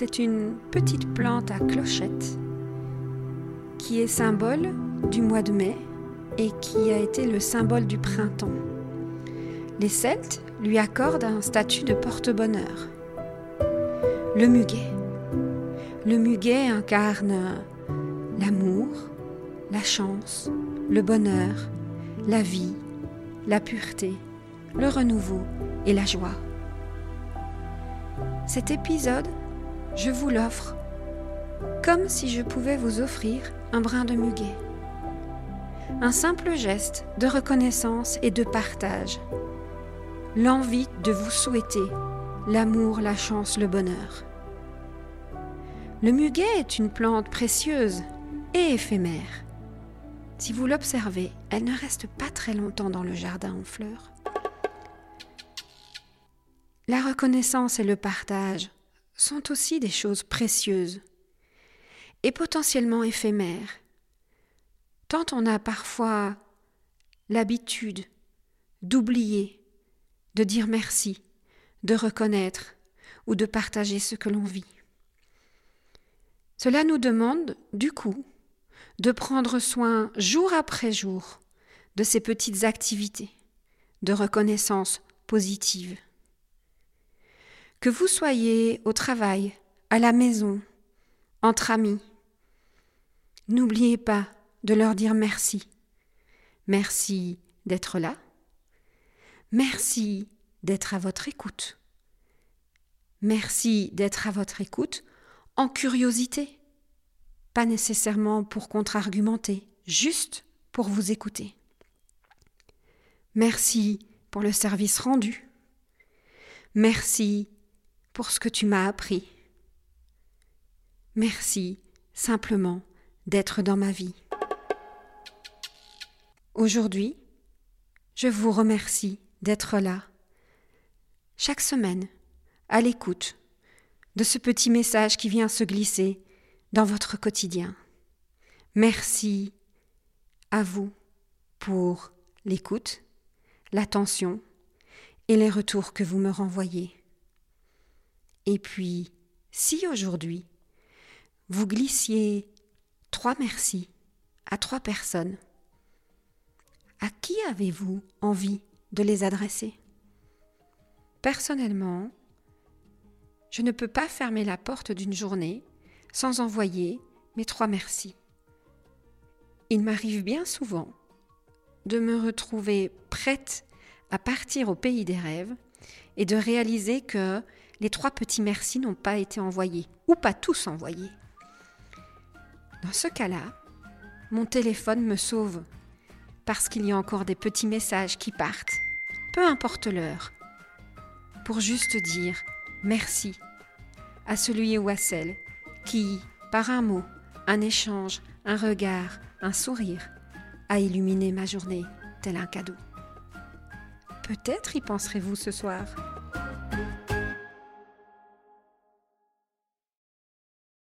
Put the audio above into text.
C'est une petite plante à clochette qui est symbole du mois de mai et qui a été le symbole du printemps. Les Celtes lui accordent un statut de porte-bonheur. Le muguet. Le muguet incarne l'amour, la chance, le bonheur, la vie, la pureté, le renouveau et la joie. Cet épisode, je vous l'offre comme si je pouvais vous offrir un brin de muguet. Un simple geste de reconnaissance et de partage. L'envie de vous souhaiter l'amour, la chance, le bonheur. Le muguet est une plante précieuse et éphémère. Si vous l'observez, elle ne reste pas très longtemps dans le jardin en fleurs. La reconnaissance et le partage sont aussi des choses précieuses et potentiellement éphémères. Tant on a parfois l'habitude d'oublier, de dire merci, de reconnaître ou de partager ce que l'on vit. Cela nous demande, du coup, de prendre soin jour après jour de ces petites activités de reconnaissance positive. Que vous soyez au travail, à la maison, entre amis, n'oubliez pas de leur dire merci. Merci d'être là. Merci d'être à votre écoute. Merci d'être à votre écoute en curiosité, pas nécessairement pour contre-argumenter, juste pour vous écouter. Merci pour le service rendu. Merci pour ce que tu m'as appris. Merci simplement d'être dans ma vie. Aujourd'hui, je vous remercie d'être là, chaque semaine, à l'écoute de ce petit message qui vient se glisser dans votre quotidien. Merci à vous pour l'écoute, l'attention et les retours que vous me renvoyez. Et puis, si aujourd'hui, vous glissiez trois merci à trois personnes, à qui avez-vous envie de les adresser? Personnellement, je ne peux pas fermer la porte d'une journée sans envoyer mes trois merci. Il m'arrive bien souvent de me retrouver prête à partir au pays des rêves et de réaliser que les trois petits merci n'ont pas été envoyés, ou pas tous envoyés. Dans ce cas-là, mon téléphone me sauve, parce qu'il y a encore des petits messages qui partent, peu importe l'heure, pour juste dire merci à celui ou à celle qui, par un mot, un échange, un regard, un sourire, a illuminé ma journée tel un cadeau. Peut-être y penserez-vous ce soir.